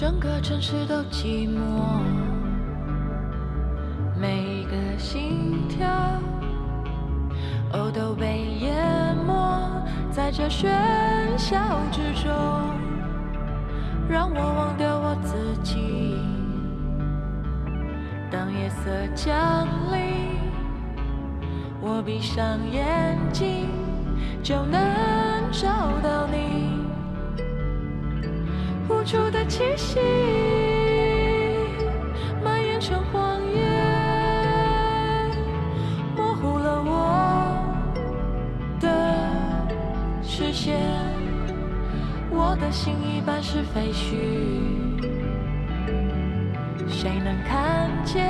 整个城市都寂寞，每个心跳哦都被淹没在这喧嚣之中，让我忘掉我自己。当夜色降临，我闭上眼睛就能找到你。无助的气息蔓延成荒野，模糊了我的视线。我的心一半是废墟，谁能看见？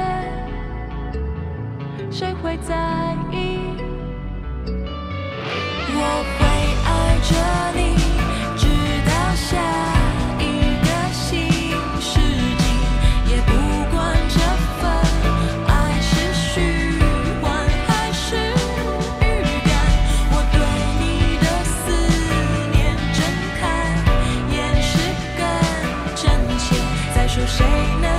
谁会在意？我会爱着你，再说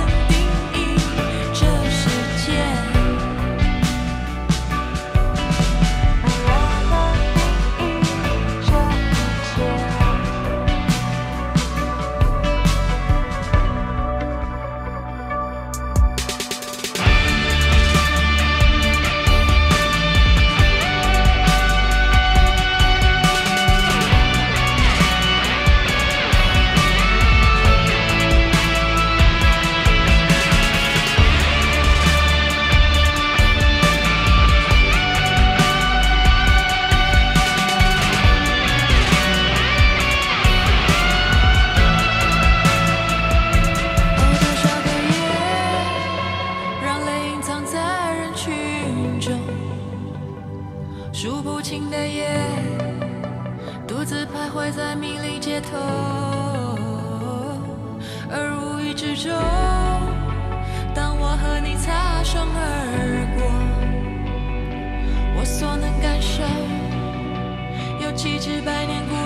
有几只百年孤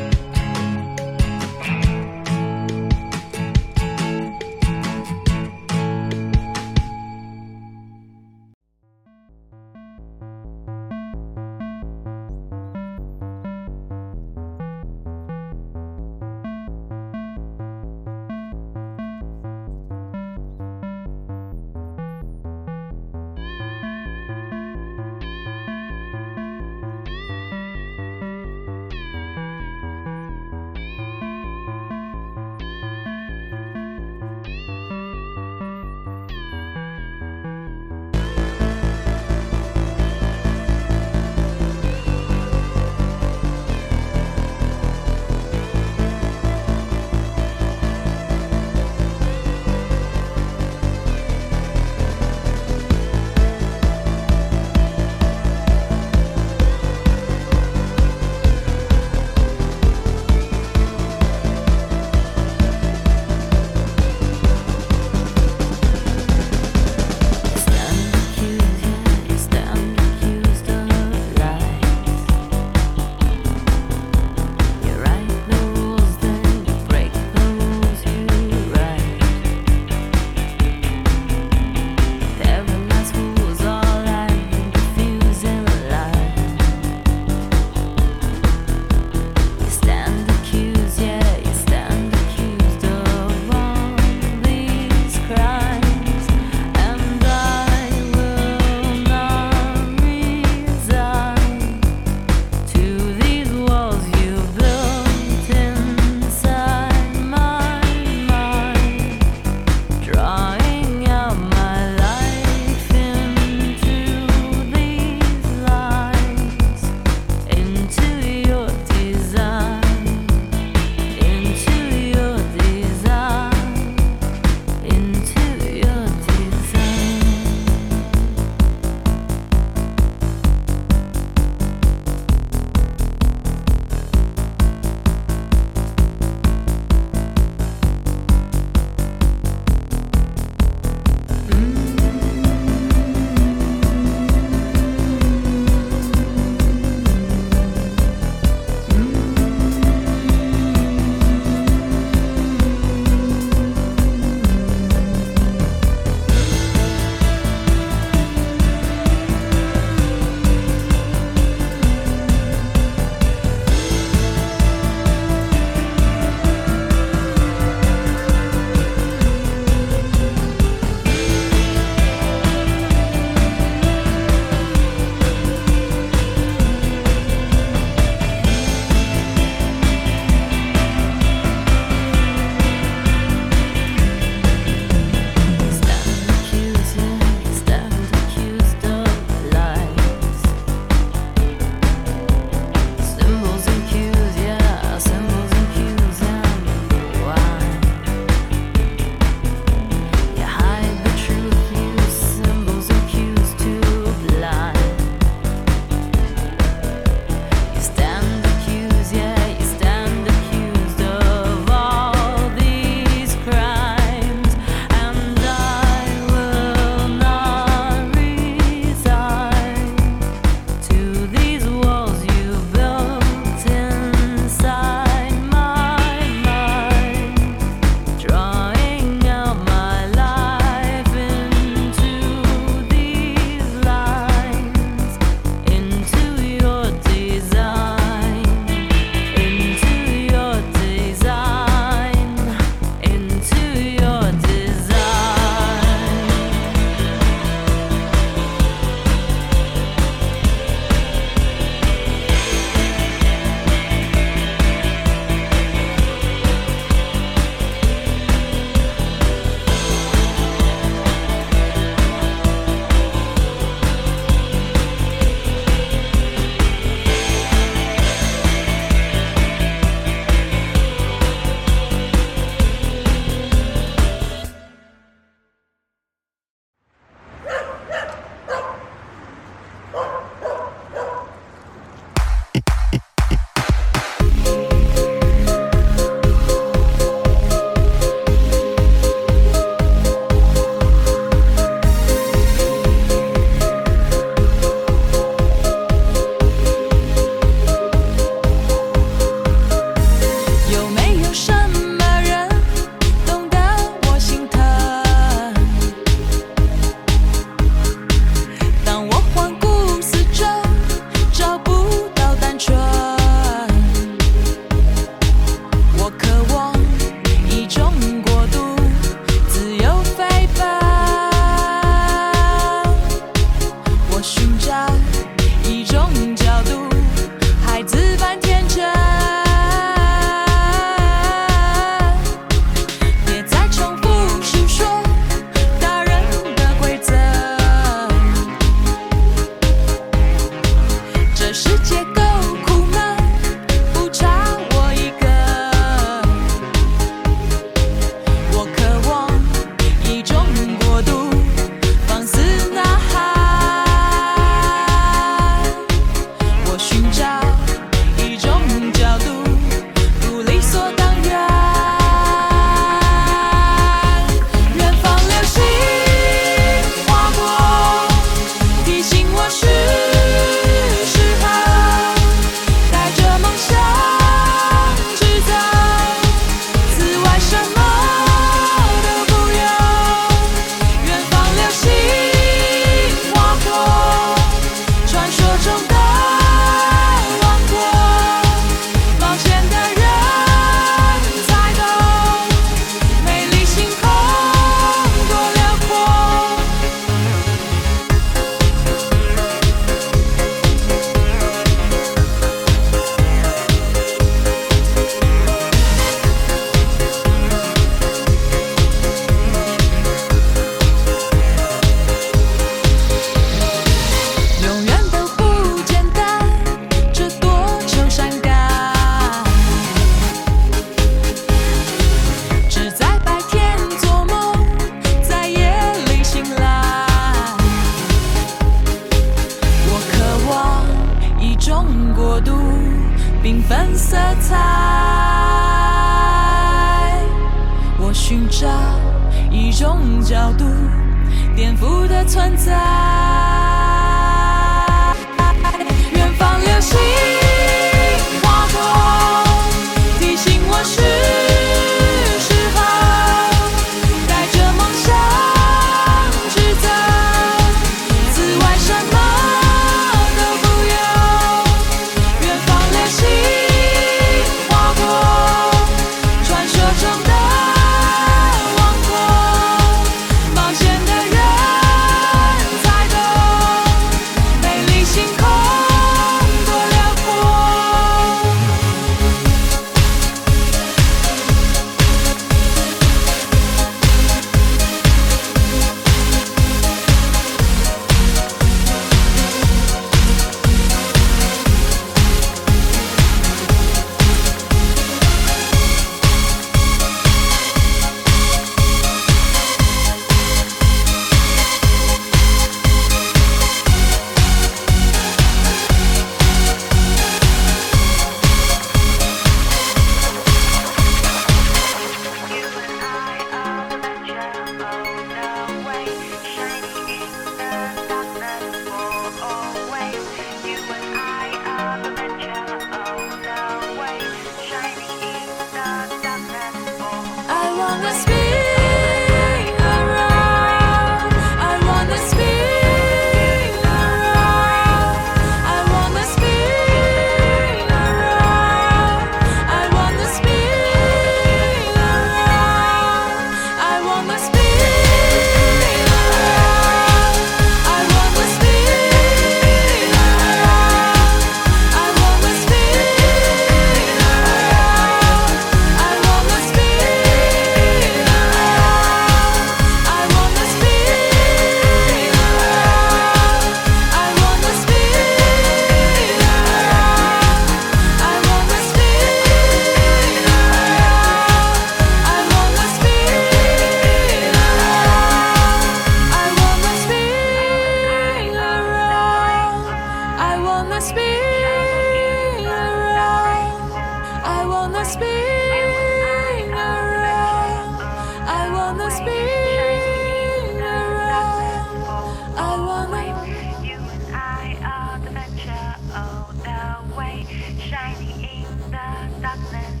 all away，shining in the darkness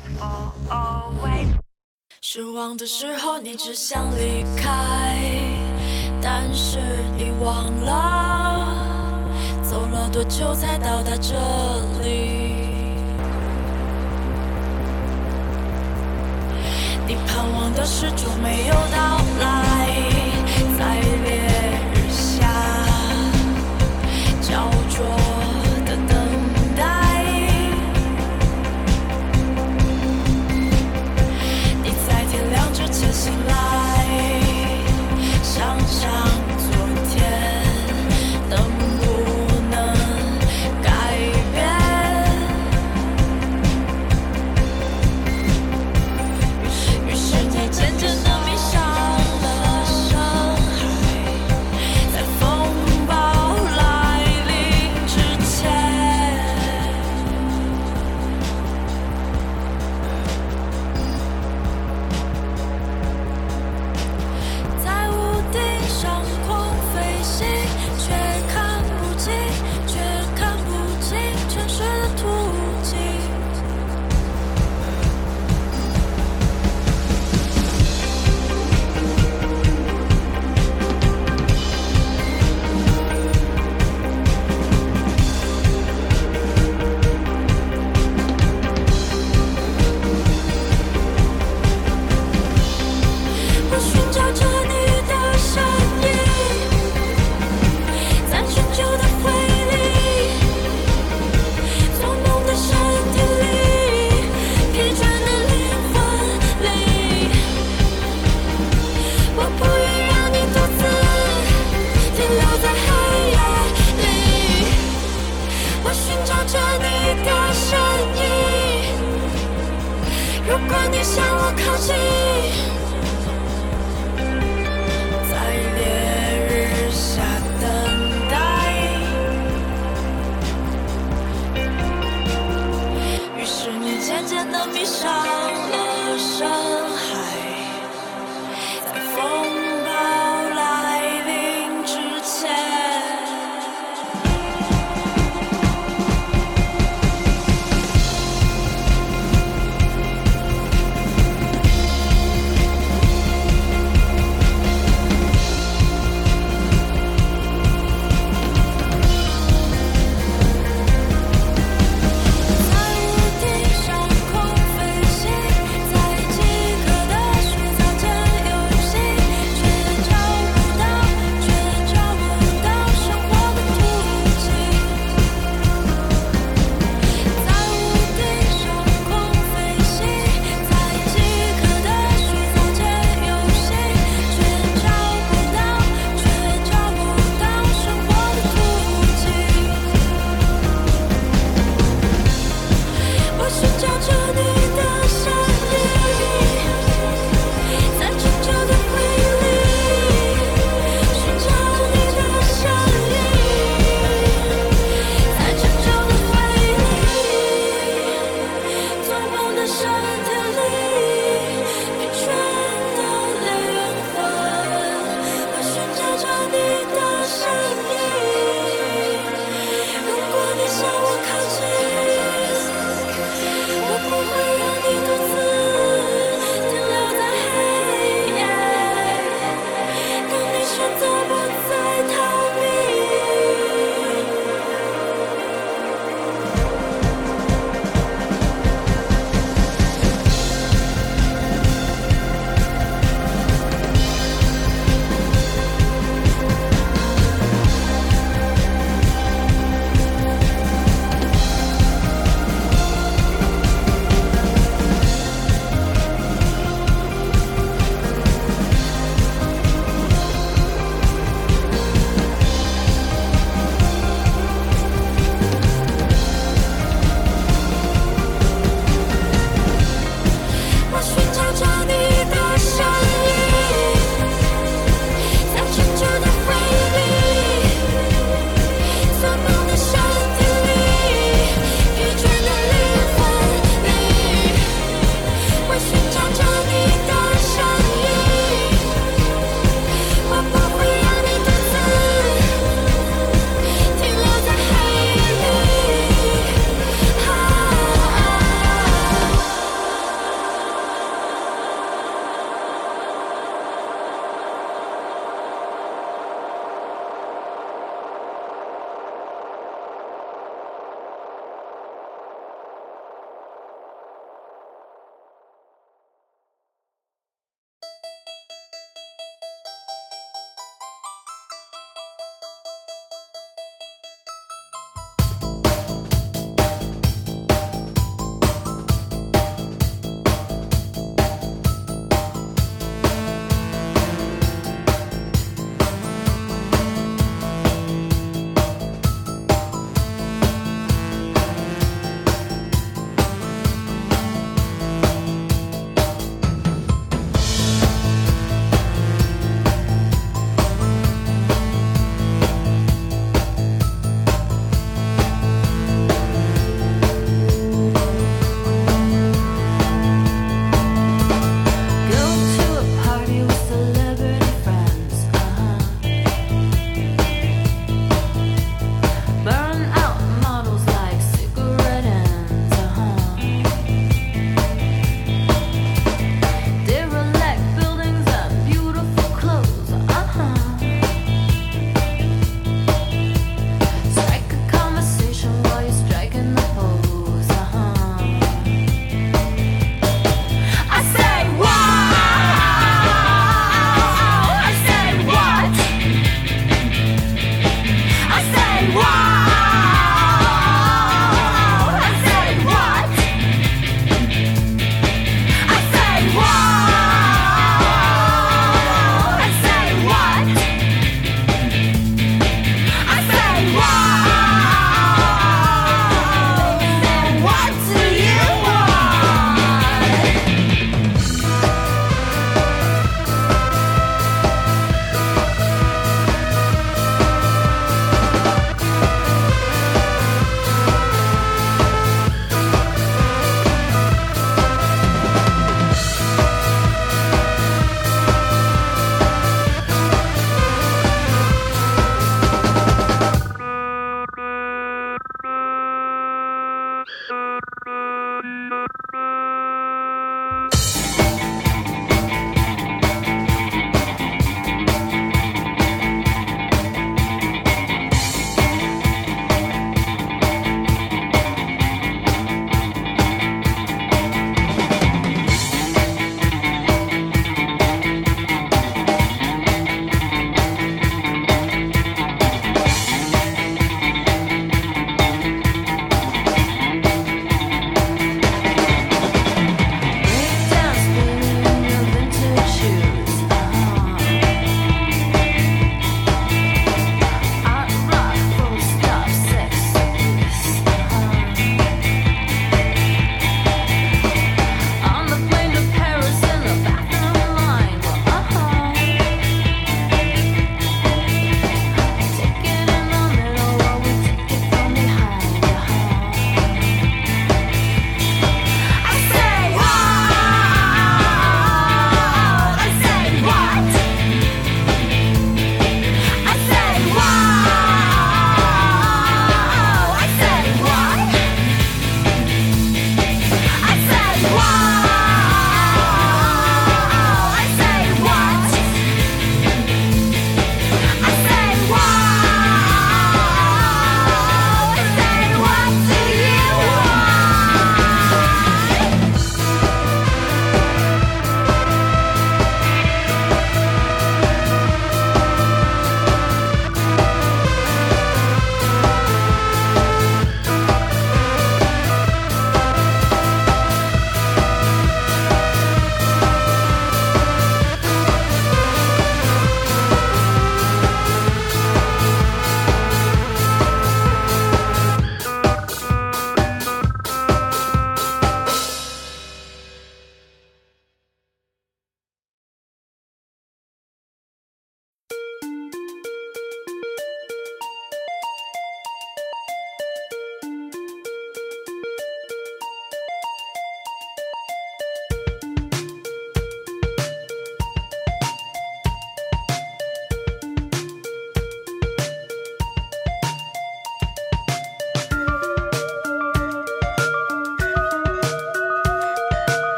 way 失望的时候你只想离开，但是你忘了走了多久才到达这里。你盼望的始终没有到来，再也别。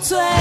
醉